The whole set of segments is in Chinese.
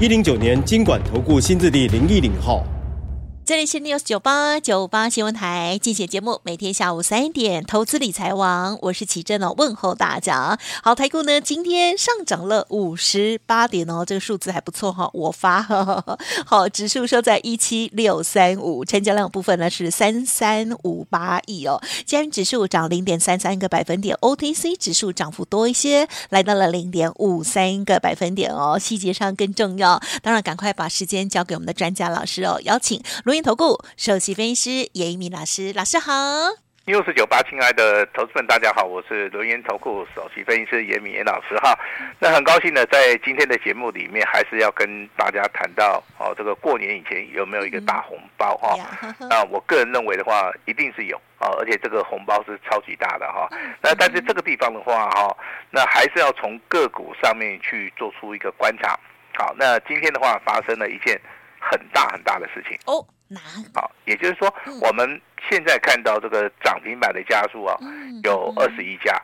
一零九年金管投顾新字第零一零号。这里是 News 九八九八新闻台，进行节目，每天下午三点，投资理财王，我是齐正哦，问候大家。好，台股呢今天上涨了五十八点哦，这个数字还不错哈、我发呵呵。好，指数收在一七六三五，成交量部分呢是三三五八亿哦，加权指数涨零点三三个百分点，OTC 指数涨幅多一些，来到了零点五三个百分点哦。细节上更重要，当然赶快把时间交给我们的专家老师哦，邀请投顾首席分析师严一民老师，老师好。六四九八，亲爱的投资们，大家好，我是轮源投顾首席分析师严敏严老师哈。那很高兴呢，在今天的节目里面，还是要跟大家谈到哦，这个过年以前有没有一个大红包哈？那我个人认为的话，一定是有啊，而且这个红包是超级大的哈。那但是这个地方的话哈，那还是要从个股上面去做出一个观察。好，那今天的话发生了一件很大很大的事情哦。难好，也就是说，我们现在看到这个涨停板的家数啊，有二十一家。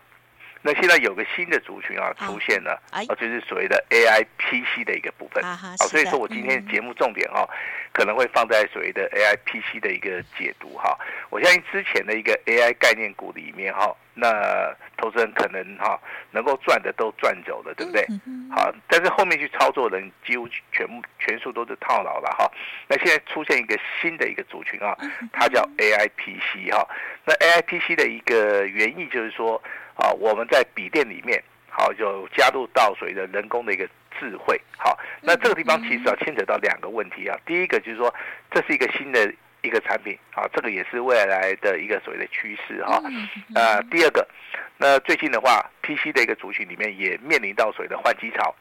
那现在有个新的族群啊出现了，啊，就是所谓的 AI PC 的一个部分。好，所以说我今天节目重点哈，可能会放在所谓的 AI PC 的一个解读哈。我相信之前的一个 AI 概念股里面哈。那投资人可能哈能够赚的都赚走了，对不对？好，但是后面去操作的人几乎全部全数都是套牢了哈。那现在出现一个新的一个族群啊，它叫 AIPC 哈。那 AIPC 的一个原意就是说啊，我们在笔电里面好就加入到所谓的人工的一个智慧。好，那这个地方其实要牵扯到两个问题啊。第一个就是说这是一个新的。一个产品啊，这个也是未来的一个所谓的趋势哈。呃，第二个，那最近的话，PC 的一个族群里面也面临到所谓的换机潮，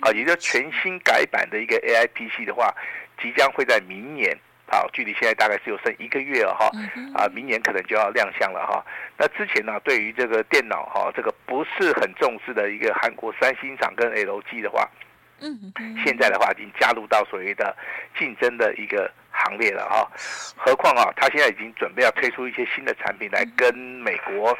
啊，也就是全新改版的一个 AI PC 的话，即将会在明年，啊，距离现在大概是有剩一个月了哈，啊，明年可能就要亮相了哈。那之前呢，对于这个电脑哈，这个不是很重视的一个韩国三星厂跟 LG 的话，嗯，现在的话已经加入到所谓的竞争的一个。行列了哈，何况啊，他现在已经准备要推出一些新的产品来跟美国，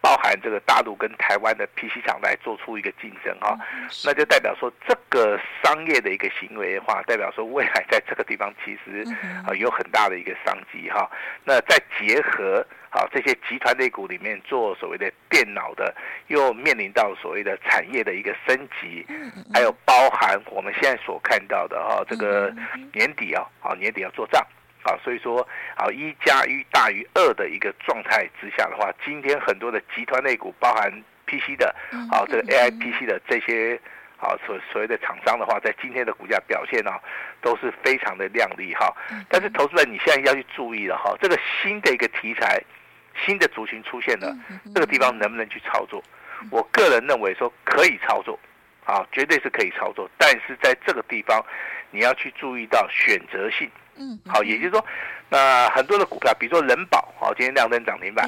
包含这个大陆跟台湾的 PC 厂来做出一个竞争哈，那就代表说这个商业的一个行为的话，代表说未来在这个地方其实啊有很大的一个商机哈，那再结合。好，这些集团类股里面做所谓的电脑的，又面临到所谓的产业的一个升级，还有包含我们现在所看到的哈，这个年底啊，好年底要做账，啊，所以说啊一加一大于二的一个状态之下的话，今天很多的集团类股，包含 PC 的，啊这个 AI PC 的这些。好，所所谓的厂商的话，在今天的股价表现呢，都是非常的亮丽哈。但是投资人，你现在要去注意了哈，这个新的一个题材，新的族群出现了，这个地方能不能去操作？我个人认为说可以操作，啊，绝对是可以操作。但是在这个地方，你要去注意到选择性。嗯，好，也就是说，那很多的股票，比如说人保，好，今天亮灯涨停板；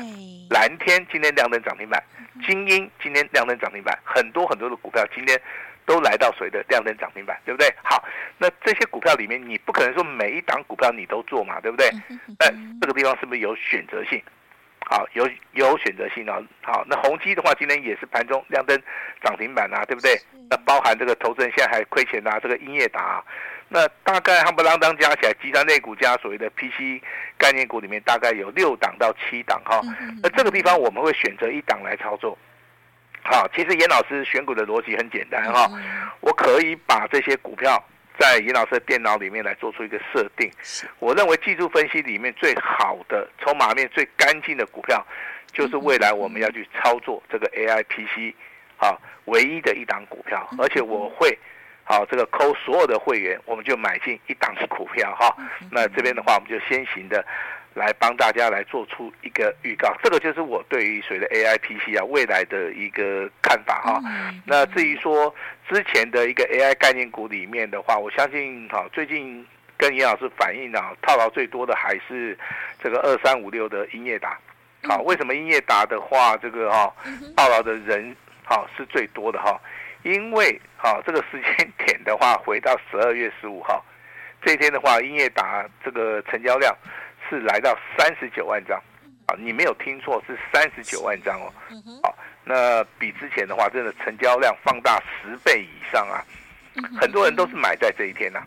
蓝天今天亮灯涨停板；精英今天亮灯涨停板，很多很多的股票今天。都来到谁的亮灯涨停板，对不对？好，那这些股票里面，你不可能说每一档股票你都做嘛，对不对？诶这个地方是不是有选择性？好，有有选择性啊。好，那宏基的话，今天也是盘中亮灯涨停板啊，对不对？那包含这个投资人现在还亏钱啊，这个英业达，那大概夯不啷当加起来，集团类股加所谓的 PC 概念股里面，大概有六档到七档哈。那这个地方我们会选择一档来操作。好，其实严老师选股的逻辑很简单哈，我可以把这些股票在尹老师的电脑里面来做出一个设定。我认为技术分析里面最好的筹码面最干净的股票，就是未来我们要去操作这个 AI PC，啊，唯一的一档股票，而且我会，好这个扣所有的会员，我们就买进一档股票哈。那这边的话，我们就先行的来帮大家来做出一个预告。这个就是我对于谁的 AI PC 啊未来的一个看法哈。那至于说之前的一个 AI 概念股里面的话，我相信哈最近跟严老师反映啊，套牢最多的还是这个二三五六的英业达。好，为什么英业达的话，这个哈套牢的人哈是最多的哈？因为哈这个时间点的话，回到十二月十五号 这一天的话，英业达这个成交量是来到三十九万张，啊，你没有听错，是三十九万张哦。好，那比之前的话，真的成交量放大十倍以上啊，很多人都是买在这一天呐。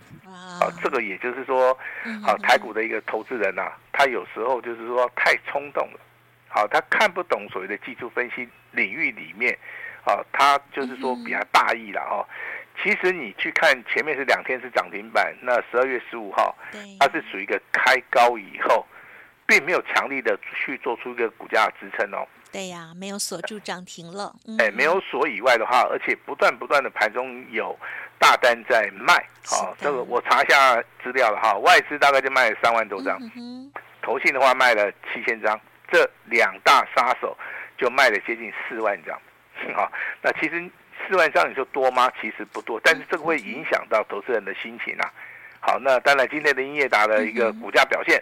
啊，这个也就是说，好台股的一个投资人呐，他有时候就是说太冲动了。好，他看不懂所谓的技术分析领域里面，啊，他就是说比较大意了哦。其实你去看前面是两天是涨停板，那十二月十五号，它是属于一个开高以后，并没有强力的去做出一个股价支撑哦。对呀、啊，没有锁住涨停了。哎、嗯，没有锁以外的话，而且不断不断的盘中有大单在卖。好，这个我查一下资料了哈，外资大概就卖了三万多张，嗯、投信的话卖了七千张。这两大杀手就卖了接近四万张，好，那其实四万张你说多吗？其实不多，但是这个会影响到投资人的心情啊。好，那当然今天的英业达的一个股价表现，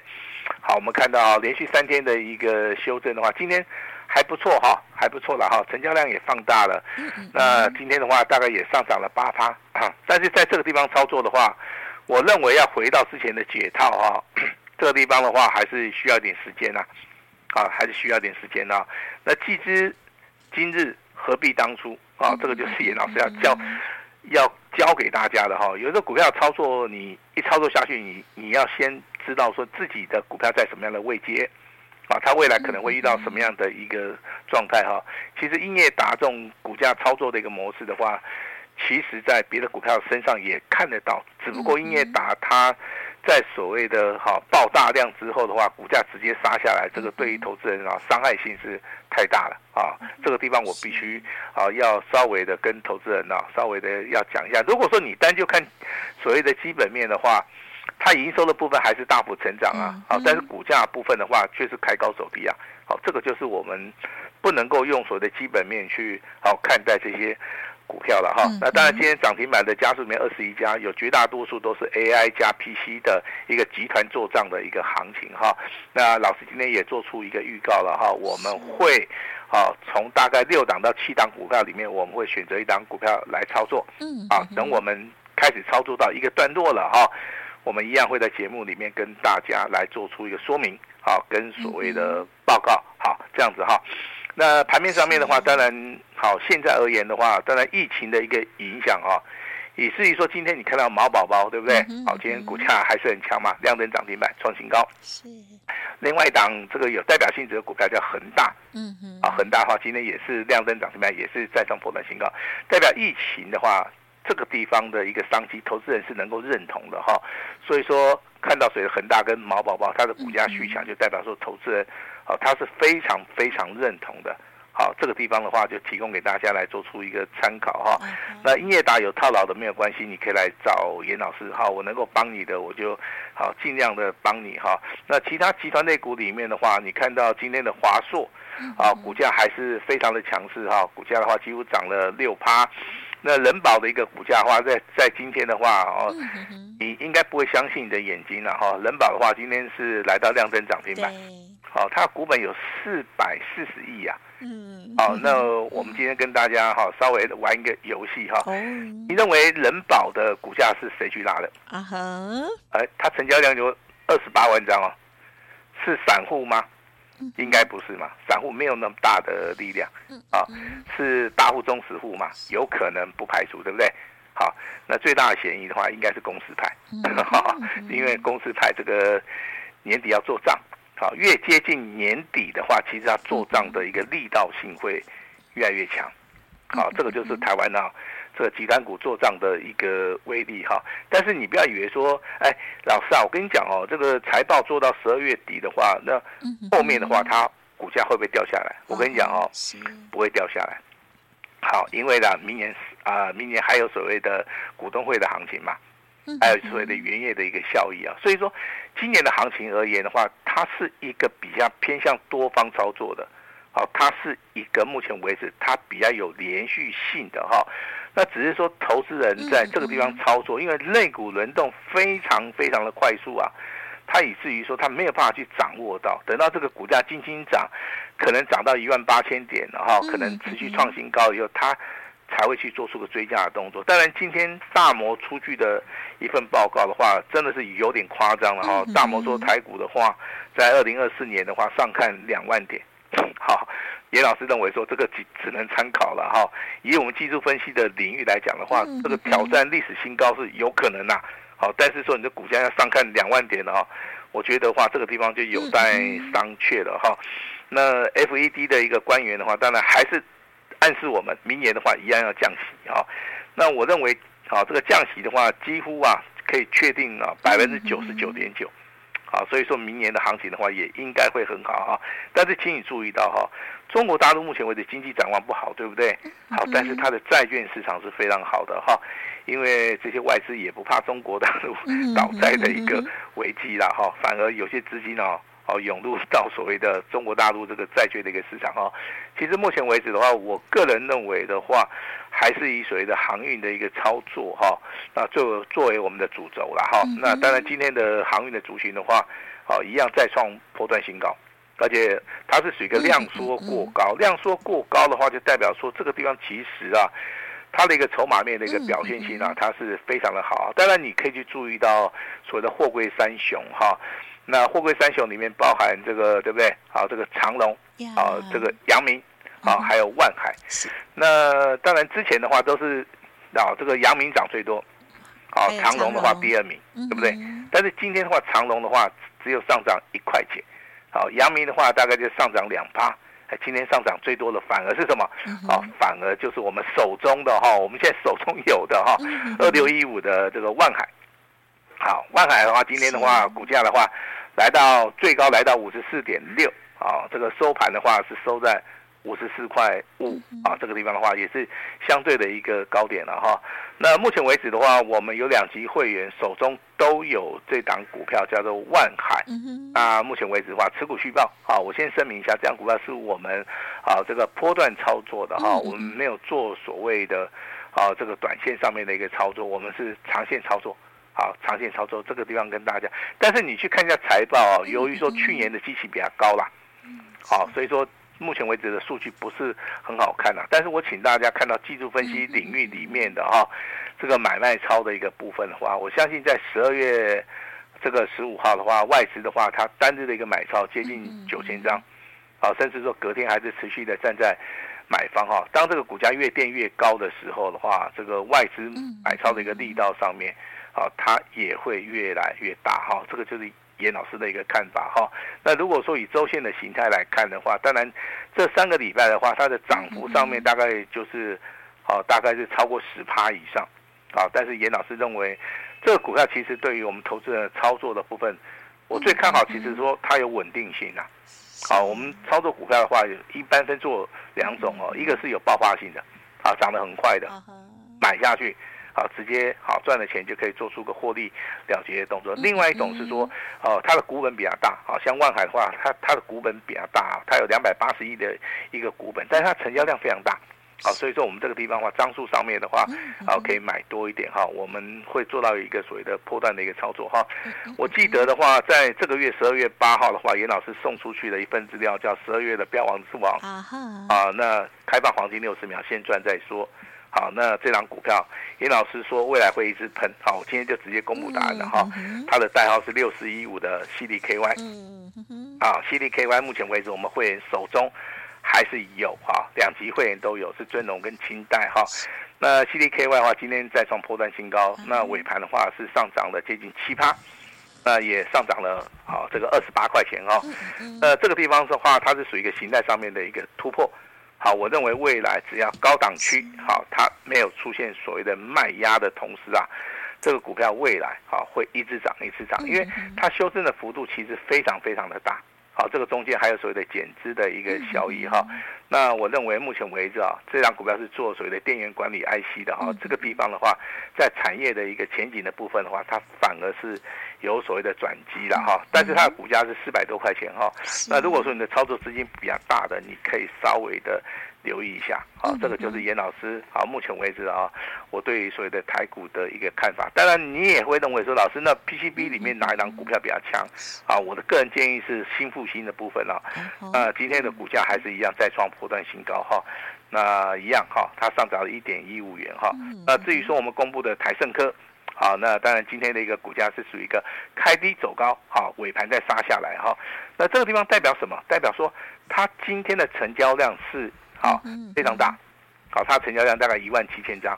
好，我们看到连续三天的一个修正的话，今天还不错哈，还不错了哈，成交量也放大了。那今天的话大概也上涨了八趴，但是在这个地方操作的话，我认为要回到之前的解套哈，这个地方的话还是需要一点时间呐。啊，还是需要点时间啊。那既知今日何必当初啊？这个就是严老师要教要教给大家的哈。有时候股票操作，你一操作下去，你你要先知道说自己的股票在什么样的位阶啊，它未来可能会遇到什么样的一个状态哈。其实英业达这种股价操作的一个模式的话，其实在别的股票身上也看得到，只不过英业达它。在所谓的哈爆大量之后的话，股价直接杀下来，这个对于投资人啊伤害性是太大了啊。这个地方我必须啊要稍微的跟投资人啊稍微的要讲一下。如果说你单就看所谓的基本面的话，它营收的部分还是大幅成长啊，好，但是股价部分的话却是开高走低啊。好，这个就是我们不能够用所谓的基本面去好看待这些。股票了哈，那当然今天涨停板的家数里面二十一家，有绝大多数都是 AI 加 PC 的一个集团做账的一个行情哈。那老师今天也做出一个预告了哈，我们会啊从大概六档到七档股票里面，我们会选择一档股票来操作。嗯，啊，等我们开始操作到一个段落了哈，我们一样会在节目里面跟大家来做出一个说明，好，跟所谓的报告，好，这样子哈。那盘面上面的话，当然好。现在而言的话，当然疫情的一个影响哈，以至于说今天你看到毛宝宝对不对？好，今天股价还是很强嘛，亮灯涨停板创新高。是。另外一档这个有代表性质的股票叫恒大，嗯哼。啊，恒大的话今天也是亮灯涨停板，也是再创波段新高。代表疫情的话，这个地方的一个商机，投资人是能够认同的哈。所以说看到谁的恒大跟毛宝宝，它的股价续强，就代表说投资人。好，他是非常非常认同的。好，这个地方的话就提供给大家来做出一个参考哈。那英业达有套牢的没有关系，你可以来找严老师哈，我能够帮你的我就好尽量的帮你哈。那其他集团类股里面的话，你看到今天的华硕啊，股价还是非常的强势哈，股价的话几乎涨了六趴。那人保的一个股价的话，在在今天的话哦，你应该不会相信你的眼睛了哈。人保的话，今天是来到量增涨停板。好，它股本有四百四十亿呀。嗯。好，那我们今天跟大家哈稍微玩一个游戏哈。你认为人保的股价是谁去拉的？啊哈。哎，它成交量有二十八万张哦，是散户吗？应该不是嘛，散户没有那么大的力量。啊，是大户、中实户嘛？有可能不排除，对不对？好，那最大的嫌疑的话，应该是公司派。因为公司派这个年底要做账。好，越接近年底的话，其实它做账的一个力道性会越来越强。好，这个就是台湾啊，这个集团股做账的一个威力哈。但是你不要以为说，哎，老师啊，我跟你讲哦，这个财报做到十二月底的话，那后面的话它股价会不会掉下来？我跟你讲哦，不会掉下来。好，因为呢，明年啊，明年还有所谓的股东会的行情嘛。还有所谓的原业的一个效益啊。所以说，今年的行情而言的话，它是一个比较偏向多方操作的，好，它是一个目前为止它比较有连续性的哈。那只是说，投资人在这个地方操作，因为类股轮动非常非常的快速啊。它以至于说，它没有办法去掌握到，等到这个股价轻轻涨，可能涨到一万八千点了哈，可能持续创新高以后，它才会去做出个追加的动作。当然，今天大摩出具的一份报告的话，真的是有点夸张了哈。大摩说台股的话，在二零二四年的话，上看两万点。好，严老师认为说，这个只只能参考了哈。以我们技术分析的领域来讲的话，这个挑战历史新高是有可能呐。好，但是说你的股价要上看两万点了哈，我觉得的话这个地方就有待商榷了哈。那 FED 的一个官员的话，当然还是暗示我们明年的话一样要降息哈。那我认为，好，这个降息的话，几乎啊可以确定啊百分之九十九点九。好，所以说明年的行情的话，也应该会很好哈。但是请你注意到哈，中国大陆目前为止经济展望不好，对不对？好，但是它的债券市场是非常好的哈，因为这些外资也不怕中国大陆 倒债的一个危机了哈，反而有些资金哦。哦，涌入到所谓的中国大陆这个债券的一个市场哈，其实目前为止的话，我个人认为的话，还是以所谓的航运的一个操作哈，那作作为我们的主轴了哈。那当然今天的航运的族群的话，哦，一样再创波段新高，而且它是属于一个量缩过高，量缩过高的话，就代表说这个地方其实啊，它的一个筹码面的一个表现性啊，它是非常的好。当然你可以去注意到所谓的货柜三雄哈。那货柜三雄里面包含这个对不对？好，这个长龙，啊，这个阳明，啊，还有万海。那当然之前的话都是，啊，这个阳明涨最多，好，长隆的话第二名，对不对？但是今天的话，长隆的话只有上涨一块钱，好，阳明的话大概就上涨两趴。今天上涨最多的反而是什么？好，反而就是我们手中的哈，我们现在手中有的哈，二六一五的这个万海。好，万海的话，今天的话，股价的话，来到最高来到五十四点六，啊，这个收盘的话是收在五十四块五，啊，这个地方的话也是相对的一个高点了哈。那目前为止的话，我们有两级会员手中都有这档股票，叫做万海。那目前为止的话，持股续报，啊，我先声明一下，这档股票是我们啊这个波段操作的哈，我们没有做所谓的啊这个短线上面的一个操作，我们是长线操作。好，长线操作这个地方跟大家，但是你去看一下财报啊，由于说去年的基期比较高啦，好，所以说目前为止的数据不是很好看呐。但是我请大家看到技术分析领域里面的哈，这个买卖超的一个部分的话，我相信在十二月这个十五号的话，外资的话，它单日的一个买超接近九千张，啊，甚至说隔天还是持续的站在买方哈。当这个股价越垫越高的时候的话，这个外资买超的一个力道上面。啊，它也会越来越大哈，这个就是严老师的一个看法哈。那如果说以周线的形态来看的话，当然这三个礼拜的话，它的涨幅上面大概就是，好，大概是超过十趴以上，啊，但是严老师认为，这个股票其实对于我们投资人操作的部分，我最看好，其实说它有稳定性啊。好，我们操作股票的话，一般分做两种哦，一个是有爆发性的，啊，涨得很快的，买下去。好，直接好赚了钱就可以做出个获利了结的动作。另外一种是说，哦，它的股本比较大，好像万海的话，它它的股本比较大，它有两百八十亿的一个股本，但是它成交量非常大，好，所以说我们这个地方的话，张数上面的话，好可以买多一点哈，我们会做到一个所谓的破断的一个操作哈。我记得的话，在这个月十二月八号的话，严老师送出去的一份资料叫十二月的标王之王啊，那开放黄金六十秒，先赚再说。好，那这档股票，严老师说未来会一直喷。好，我今天就直接公布答案了哈。它的代号是六四一五的 CDKY。嗯嗯。啊，CDKY 目前为止我们会员手中还是有哈，两级会员都有，是尊龙跟清代哈。那 CDKY 的话，今天再创破断新高，那尾盘的话是上涨了接近七趴，那也上涨了好这个二十八块钱哈。呃，这个地方的话，它是属于一个形态上面的一个突破。好，我认为未来只要高档区好，它没有出现所谓的卖压的同时啊，这个股票未来好会一直涨一直涨，因为它修正的幅度其实非常非常的大，好，这个中间还有所谓的减资的一个效益哈。那我认为目前为止啊，这张股票是做所谓的电源管理 IC 的哈。这个地方的话，在产业的一个前景的部分的话，它反而是有所谓的转机了哈。但是它的股价是四百多块钱哈。那如果说你的操作资金比较大的，你可以稍微的。留意一下，好，这个就是严老师，啊，目前为止啊，我对于所谓的台股的一个看法。当然，你也会认为说，老师，那 PCB 里面哪一档股票比较强？啊，我的个人建议是新复兴的部分啊。那今天的股价还是一样再创波段新高哈。那一样哈，它上涨了一点一五元哈。那至于说我们公布的台盛科，好，那当然今天的一个股价是属于一个开低走高，好，尾盘再杀下来哈。那这个地方代表什么？代表说它今天的成交量是。好，非常大，好，它成交量大概一万七千张，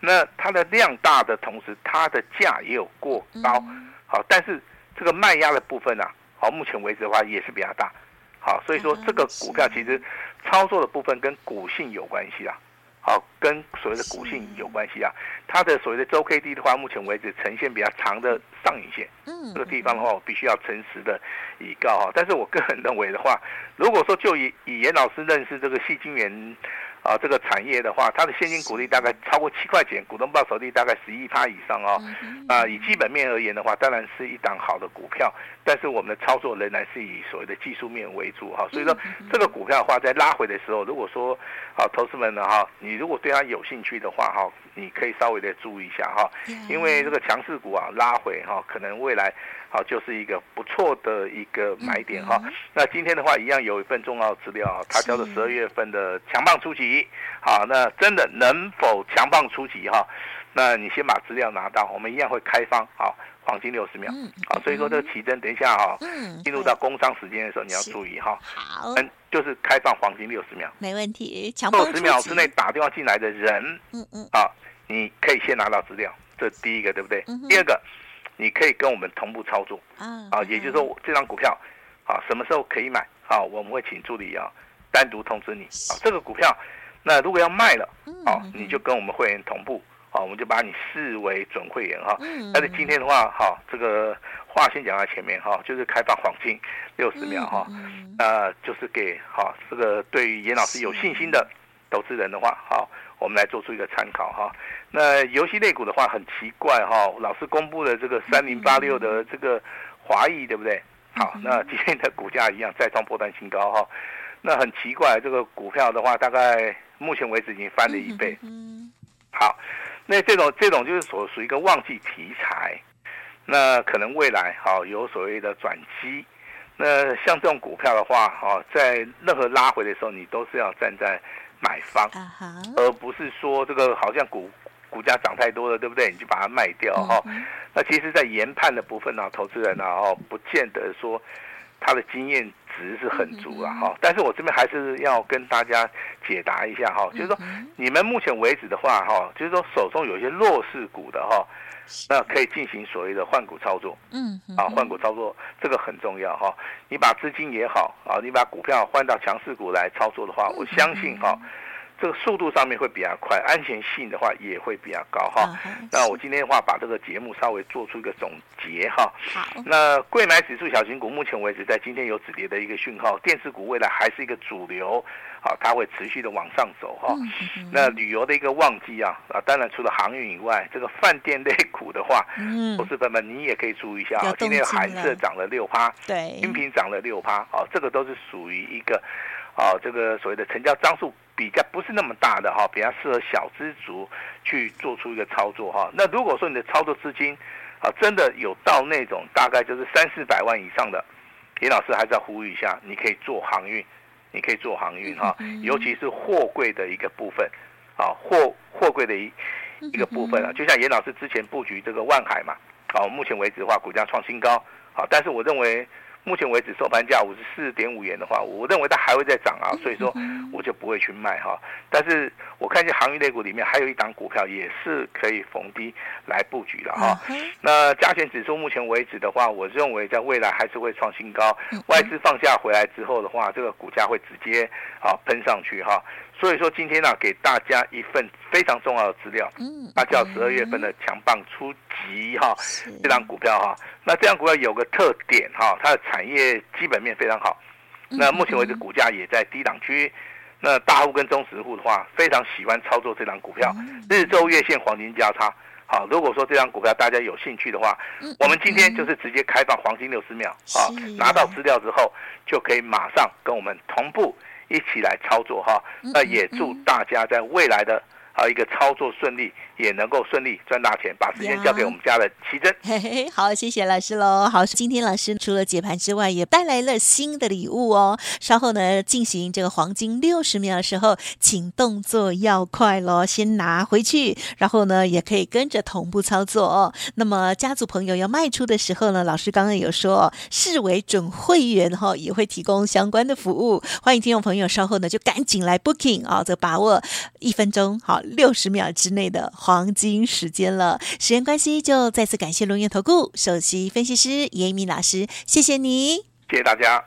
那它的量大的同时，它的价也有过高，好，但是这个卖压的部分啊，好，目前为止的话也是比较大，好，所以说这个股票其实操作的部分跟股性有关系啊。好，跟所谓的股性有关系啊。它的所谓的周 K D 的话，目前为止呈现比较长的上影线。嗯，这个地方的话，我必须要诚实的以告哈。但是我个人认为的话，如果说就以以严老师认识这个矽晶圆。啊，这个产业的话，它的现金股利大概超过七块钱，股东报酬率大概十一趴以上哦。啊，以基本面而言的话，当然是一档好的股票，但是我们的操作仍然是以所谓的技术面为主哈。所以说，这个股票的话，在拉回的时候，如果说啊，投资们呢哈，你如果对它有兴趣的话哈，你可以稍微的注意一下哈，因为这个强势股啊拉回哈，可能未来。好，就是一个不错的一个买点哈。那今天的话，一样有一份重要资料，它叫做十二月份的强棒出击。好，那真的能否强棒出击哈？那你先把资料拿到，我们一样会开放。好，黄金六十秒。好，所以说这个奇珍，等一下哈，进入到工商时间的时候，你要注意哈。好，嗯，就是开放黄金六十秒，没问题。强棒六十秒之内打电话进来的人，嗯嗯，好，你可以先拿到资料，这第一个对不对？第二个。你可以跟我们同步操作啊，啊，也就是说这张股票，啊，什么时候可以买？啊，我们会请助理啊单独通知你啊。这个股票，那如果要卖了，啊，你就跟我们会员同步，啊，我们就把你视为准会员哈。但是今天的话，哈，这个话先讲在前面哈，就是开放黄金六十秒哈，那就是给哈这个对于严老师有信心的投资人的话，好。我们来做出一个参考哈，那游戏类股的话很奇怪哈，老师公布的这个三零八六的这个华裔对不对？好，那今天的股价一样再创波段新高哈，那很奇怪，这个股票的话大概目前为止已经翻了一倍。嗯好，那这种这种就是所属于一个旺季题材，那可能未来好有所谓的转机。那像这种股票的话哈，在任何拉回的时候，你都是要站在。买方，而不是说这个好像股股价涨太多了，对不对？你就把它卖掉哈。那其实，在研判的部分呢，投资人呢，哦，不见得说他的经验值是很足啊哈。但是我这边还是要跟大家解答一下哈，就是说你们目前为止的话哈，就是说手中有一些弱势股的哈，那可以进行所谓的换股操作。嗯，啊，换股操作这个很重要哈。你把资金也好啊，你把股票换到强势股来操作的话，我相信哈。这个速度上面会比较快，安全性的话也会比较高哈。那我今天的话把这个节目稍微做出一个总结哈。好。那贵买指数小型股目前为止在今天有止跌的一个讯号，电子股未来还是一个主流，好，它会持续的往上走哈。那旅游的一个旺季啊啊，当然除了航运以外，这个饭店类股的话，嗯，投资朋友们你也可以注意一下啊。今天海色涨了六趴，对，音频涨了六趴，啊，这个都是属于一个。啊，这个所谓的成交张数比较不是那么大的哈，比较适合小资族去做出一个操作哈。那如果说你的操作资金啊，真的有到那种大概就是三四百万以上的，严老师还是要呼吁一下，你可以做航运，你可以做航运哈，尤其是货柜的一个部分，啊，货货柜的一一个部分啊，就像严老师之前布局这个万海嘛，啊，目前为止的话，股价创新高，好，但是我认为。目前为止收盘价五十四点五元的话，我认为它还会再涨啊，所以说我就不会去卖哈。但是我看见航运类股里面还有一档股票也是可以逢低来布局的哈。那加权指数目前为止的话，我认为在未来还是会创新高。外资放假回来之后的话，这个股价会直接啊喷上去哈。所以说今天呢、啊，给大家一份非常重要的资料，嗯，那叫十二月份的强棒出击哈，这张股票哈，那这张股票有个特点哈，它的产业基本面非常好，那目前为止股价也在低档区，那大户跟中实户的话，非常喜欢操作这张股票，日周月线黄金交叉，好，如果说这张股票大家有兴趣的话，我们今天就是直接开放黄金六十秒，啊，拿到资料之后就可以马上跟我们同步。一起来操作哈，那也祝大家在未来的啊一个操作顺利。也能够顺利赚大钱，把时间交给我们家的奇珍。嘿嘿，好，谢谢老师喽。好，今天老师除了解盘之外，也带来了新的礼物哦。稍后呢，进行这个黄金六十秒的时候，请动作要快喽，先拿回去，然后呢，也可以跟着同步操作哦。那么家族朋友要卖出的时候呢，老师刚刚有说，视为准会员哈，也会提供相关的服务。欢迎听众朋友稍后呢就赶紧来 booking 啊，这把握一分钟好六十秒之内的。黄金时间了，时间关系就再次感谢龙岩投顾首席分析师严明老师，谢谢你，谢谢大家。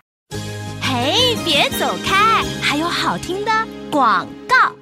嘿，别走开，还有好听的广告。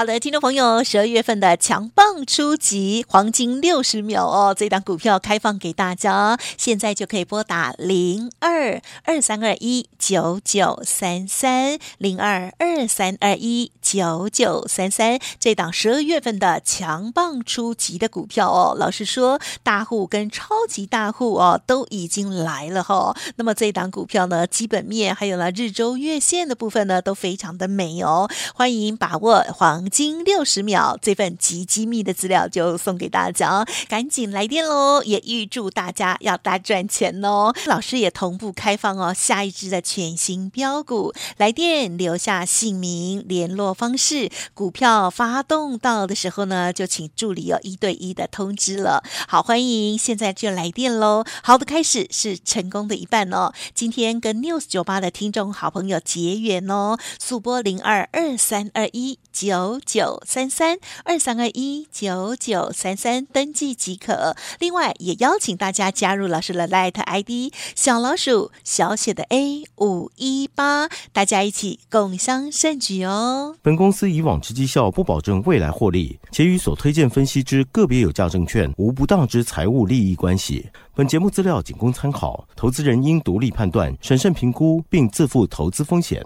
好的，听众朋友，十二月份的强棒出击，黄金六十秒哦，这档股票开放给大家，现在就可以拨打零二二三二一九九三三零二二三二一九九三三，这档十二月份的强棒出击的股票哦，老实说，大户跟超级大户哦都已经来了哈、哦。那么这档股票呢，基本面还有呢日周月线的部分呢，都非常的美哦，欢迎把握黄。金六十秒，这份极机密的资料就送给大家，赶紧来电喽！也预祝大家要大赚钱哦！老师也同步开放哦，下一支的全新标股，来电留下姓名、联络方式，股票发动到的时候呢，就请助理哦一对一的通知了。好，欢迎现在就来电喽！好的开始是成功的一半哦。今天跟 News 九八的听众好朋友结缘哦，速拨零二二三二一九。九三三二三二一九九三三登记即可。另外，也邀请大家加入老师的 Light ID 小老鼠小写的 A 五一八，大家一起共襄盛举哦。本公司以往之绩效不保证未来获利，且与所推荐分析之个别有价证券无不当之财务利益关系。本节目资料仅供参考，投资人应独立判断、审慎评估，并自负投资风险。